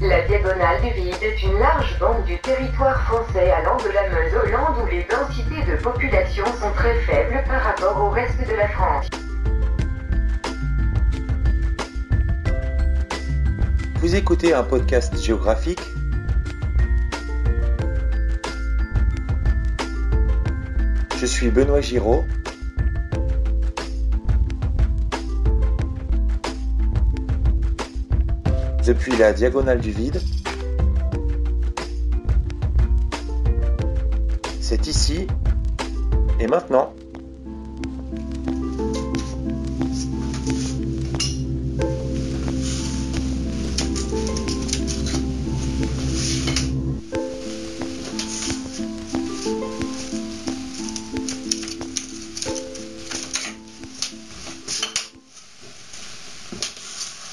La diagonale du vide est une large bande du territoire français allant de la Meuse Hollande où les densités de population sont très faibles par rapport au reste de la France. Vous écoutez un podcast géographique Je suis Benoît Giraud. Depuis la diagonale du vide, c'est ici et maintenant.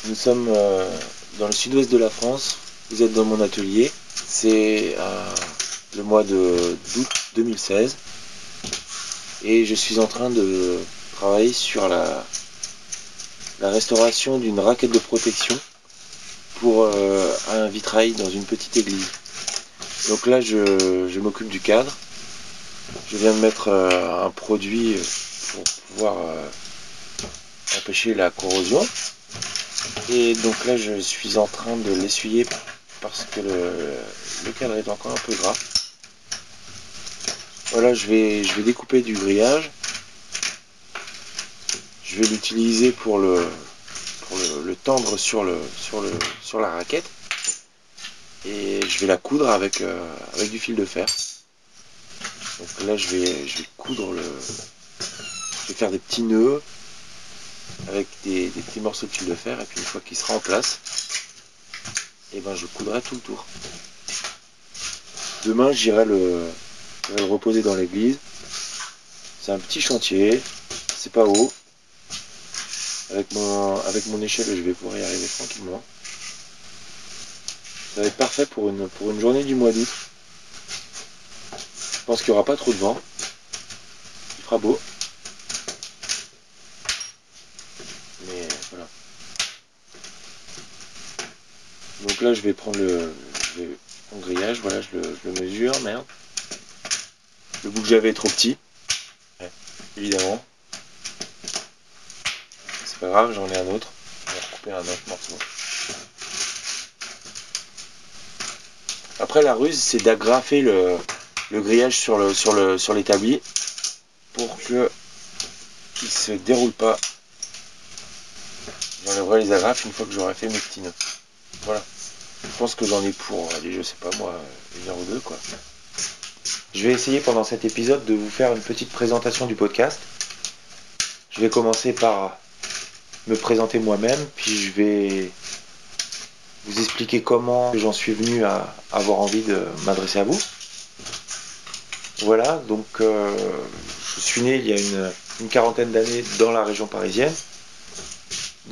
Nous sommes euh, dans le sud-ouest de la France. Vous êtes dans mon atelier. C'est euh, le mois d'août 2016. Et je suis en train de travailler sur la, restauration d'une raquette de protection pour euh, un vitrail dans une petite église. Donc là, je, m'occupe du cadre. Je viens de mettre euh, un produit pour pouvoir empêcher la corrosion. Et donc là, je suis en train de l'essuyer parce que le, cadre est encore un peu gras. Voilà, je vais, je vais découper du grillage. Je vais l'utiliser pour le, pour le tendre sur, le, sur, le, sur la raquette. Et je vais la coudre avec, euh, avec du fil de fer. Donc là, je vais, je vais coudre le. Je vais faire des petits nœuds avec des, petits morceaux de fil de fer. Et puis une fois qu'il sera en place, et ben je coudrai tout le tour. Demain, j'irai le, le reposer dans l'église. C'est un petit chantier, c'est pas haut. Avec mon, avec mon échelle, je vais pouvoir y arriver tranquillement. Ça va être parfait pour une, pour une journée du mois d'août. Je pense qu'il n'y aura pas trop de vent. Il fera beau. Mais voilà. Donc là, je vais prendre le, grillage. Voilà, je le, je le mesure. Merde. Le bout que j'avais est trop petit. Ouais, évidemment. C'est pas grave, j'en ai un autre. Je vais recouper un autre morceau. Après, la ruse, c'est d'agrafer le, le grillage sur le sur le sur l'établi pour que qu'il se déroule pas. J'enlèverai les agrafes une fois que j'aurai fait mes petits nœuds. Voilà. Je pense que j'en ai pour, allez, je sais pas moi, une heure ou deux quoi. Je vais essayer pendant cet épisode de vous faire une petite présentation du podcast. Je vais commencer par me présenter moi-même, puis je vais vous expliquer comment j'en suis venu à avoir envie de m'adresser à vous. Voilà, donc euh, je suis né il y a une, une quarantaine d'années dans la région parisienne,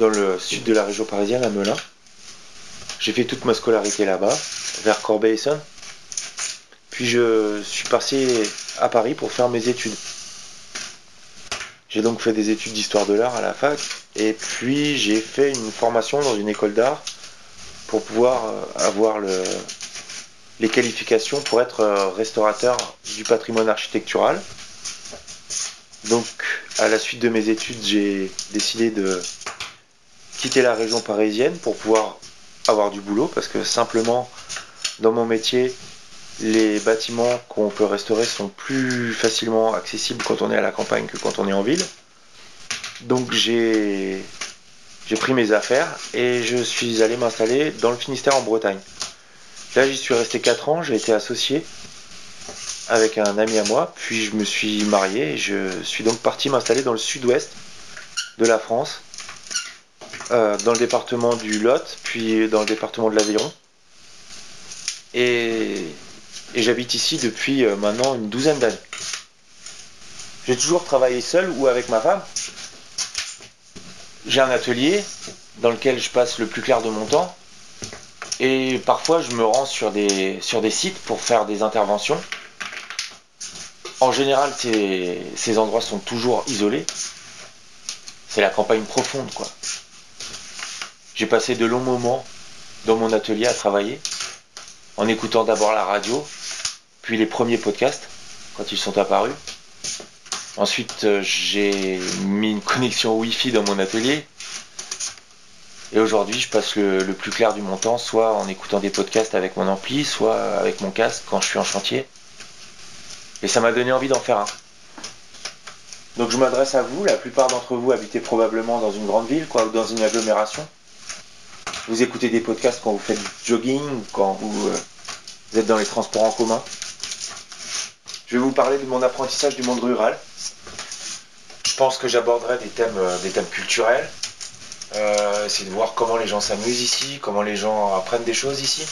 dans le sud de la région parisienne, à Melun. J'ai fait toute ma scolarité là-bas, vers Corbeil-Essonne. Puis je suis parti à Paris pour faire mes études. J'ai donc fait des études d'histoire de l'art à la fac, et puis j'ai fait une formation dans une école d'art pour pouvoir euh, avoir le, les qualifications pour être euh, restaurateur du patrimoine architectural. Donc, à la suite de mes études, j'ai décidé de quitter la région parisienne pour pouvoir avoir du boulot parce que simplement, dans mon métier, les bâtiments qu'on peut restaurer sont plus facilement accessibles quand on est à la campagne que quand on est en ville. Donc, j'ai j'ai pris mes affaires et je suis allé m'installer dans le Finistère en Bretagne. Là, j'y suis resté 4 ans, j'ai été associé avec un ami à moi, puis je me suis marié et je suis donc parti m'installer dans le sud-ouest de la France, dans le département du Lot, puis dans le département de l'Aveyron. Et, j'habite ici depuis euh, maintenant une douzaine d'années. J'ai toujours travaillé seul ou avec ma femme. J'ai un atelier dans lequel je passe le plus clair de mon temps. Et parfois, je me rends sur des, sur des sites pour faire des interventions. En général, ces endroits sont toujours isolés. C'est la campagne profonde, quoi. J'ai passé de longs moments dans mon atelier à travailler, en écoutant d'abord la radio, puis les premiers podcasts, quand ils sont apparus. Ensuite, euh, j'ai mis une connexion Wi-Fi dans mon atelier. Et aujourd'hui, je passe le, plus clair du mon temps, soit en écoutant des podcasts avec mon ampli, soit avec mon casque quand je suis en chantier. Et ça m'a donné envie d'en faire un. Donc je m'adresse à vous, la plupart d'entre vous habitez probablement dans une grande ville, quoi, ou dans une agglomération. Vous écoutez des podcasts quand vous faites du jogging quand vous, euh, vous êtes dans les transports en commun. Je vais vous parler de mon apprentissage du monde rural. Je pense que j'aborderai des thèmes, euh, des thèmes culturels. Euh, essayer de voir comment les gens s'amusent ici, comment les gens apprennent des choses ici.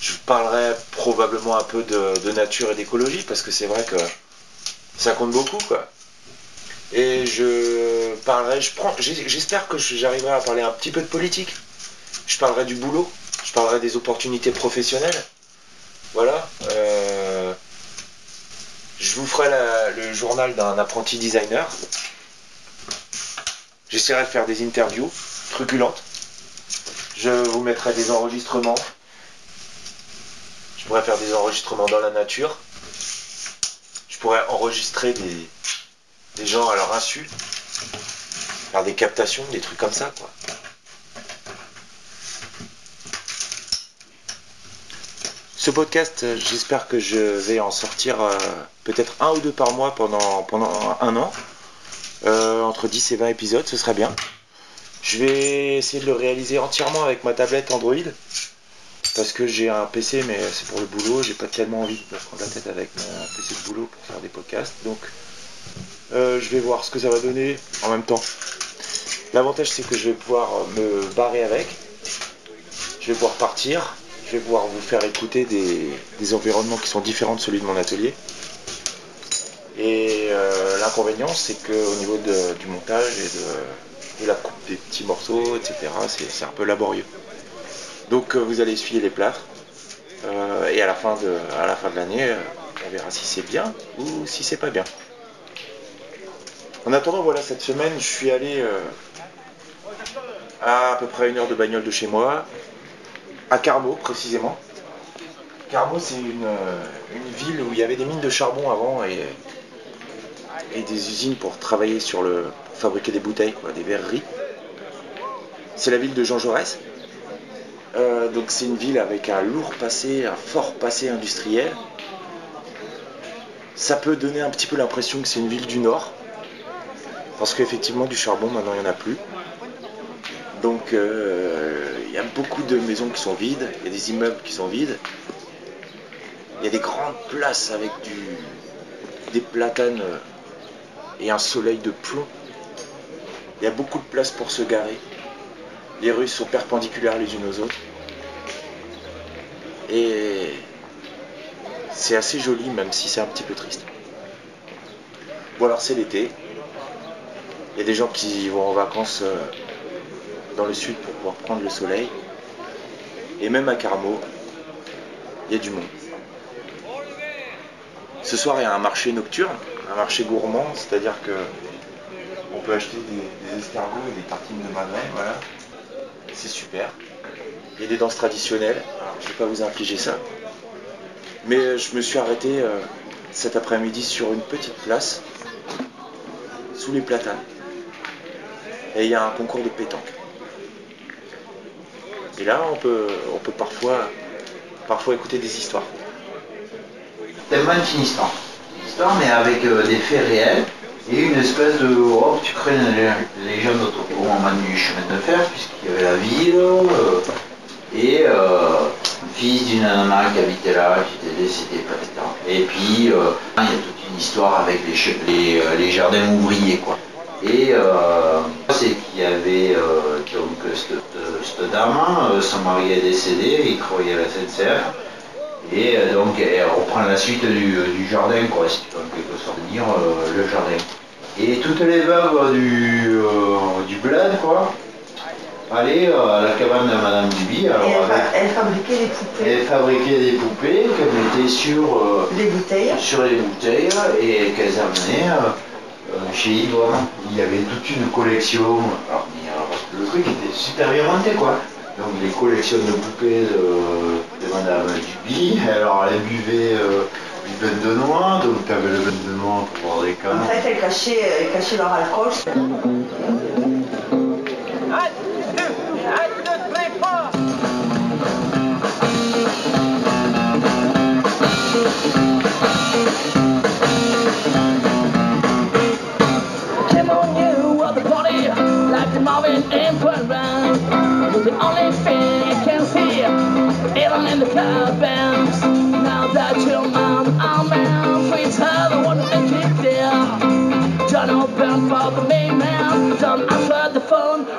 Je parlerai probablement un peu de, de nature et d'écologie parce que c'est vrai que ça compte beaucoup quoi. Et je parlerai, je prends, j'espère que j'arriverai à parler un petit peu de politique. Je parlerai du boulot, je parlerai des opportunités professionnelles. Voilà. euh, je vous ferai le journal d'un apprenti designer. J'essaierai de faire des interviews truculentes. Je vous mettrai des enregistrements. Je pourrais faire des enregistrements dans la nature. Je pourrais enregistrer des, des gens à leur insu. Faire des captations, des trucs comme ça, quoi. Ce podcast, euh, j'espère que je vais en sortir euh, peut-être un ou deux par mois pendant, pendant un an. Euh, entre 10 et 20 épisodes, ce serait bien. Je vais essayer de le réaliser entièrement avec ma tablette Android. Parce que j'ai un PC, mais c'est pour le boulot. J'ai pas tellement envie de me prendre la tête avec mon PC de boulot pour faire des podcasts. Donc, je vais voir ce que ça va donner en même temps. L'avantage, c'est que je vais pouvoir me barrer avec. Je vais pouvoir partir. Je vais pouvoir vous faire écouter des, environnements qui sont différents de celui de mon atelier. Et euh, l'inconvénient, c'est qu'au niveau du montage et de, la coupe des petits morceaux, etc., c'est un peu laborieux. Donc euh, vous allez essuyer les plâtres. Euh, et à la fin de, à la fin de l'année, on verra si c'est bien ou si c'est pas bien. En attendant, voilà, cette semaine, je suis allé à à peu près une heure de bagnole de chez moi, à Carmaux précisément. Carmaux, c'est une, euh, une ville où il y avait des mines de charbon avant et, des usines pour travailler sur le. fabriquer des bouteilles, quoi, des verreries. C'est la ville de Jean Jaurès. Euh, donc c'est une ville avec un lourd passé, un fort passé industriel. Ça peut donner un petit peu l'impression que c'est une ville du Nord. Parce qu'effectivement du charbon maintenant il n'y en a plus. Donc euh, il y a beaucoup de maisons qui sont vides, il y a des immeubles qui sont vides. Il y a des grandes places avec des platanes et un soleil de plomb. Il y a beaucoup de place pour se garer. Les rues sont perpendiculaires les unes aux autres. Et c'est assez joli même si c'est un petit peu triste. Bon alors c'est l'été. Il y a des gens qui vont en vacances euh, dans le sud pour pouvoir prendre le soleil. Et même à Carmaux, il y a du monde. Ce soir, il y a un marché nocturne, un marché gourmand, c'est-à-dire que on peut acheter des, escargots et des tartines de madeleine, voilà. C'est super. Il y a des danses traditionnelles, je ne vais pas vous infliger ça. Mais euh, je me suis arrêté euh, cet après-midi sur une petite place, sous les platanes. Et il y a un concours de pétanque. Et là, on peut, on peut parfois, parfois écouter des histoires. T'aimes pas une histoire. Une histoire, mais avec euh, des faits réels et une espèce de. Oh, tu crées une lé- légende autour du moment du chemin de fer, puisqu'il y avait la ville, euh, et euh, fils d'une nana qui habitait là, qui était décédé, etc. Et puis, euh, il y a toute une histoire avec les, les, les jardins ouvriers, quoi. Et c'est qu'il y avait donc cette, dame, euh, son mari est décédé, il travaillait à la SNCF. Et euh, donc elle reprend la suite du, du jardin, quoi, si tu peux en quelque sorte dire euh, le jardin. Et toutes les veuves du, euh, du bled, quoi, allaient euh, à la cabane de Madame Duby, alors elle, avec, fa- elle fabriquait des poupées, elle fabriquait des poupées qu'elle mettait sur, euh, des bouteilles. sur les bouteilles et qu'elles amenaient euh, euh, chez Yvonne. Il y avait toute une collection, alors, truc était super violenter quoi. Donc les collections de poupées de, Madame Duby, alors elle buvait euh, du bain de noix, donc t'avais le bain de noix pour voir les canons. En fait elles cachaient, elles cachaient leur alcool. now that you're on man. Please have the to make it there. For the main man. Don't answer the phone.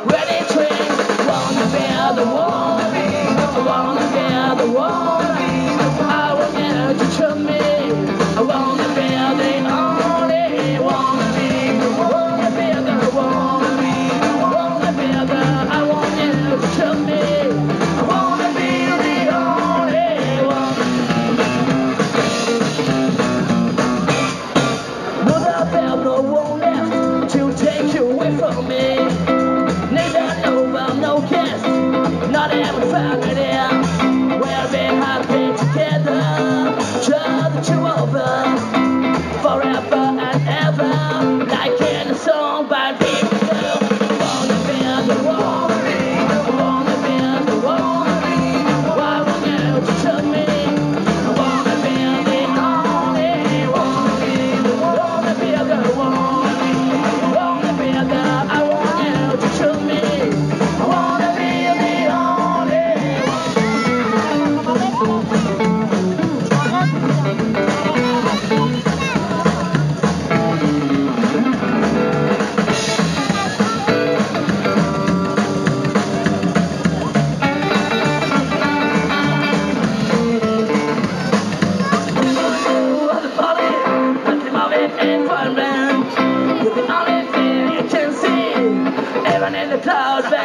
I'm never gonna find Sagrada the cloud.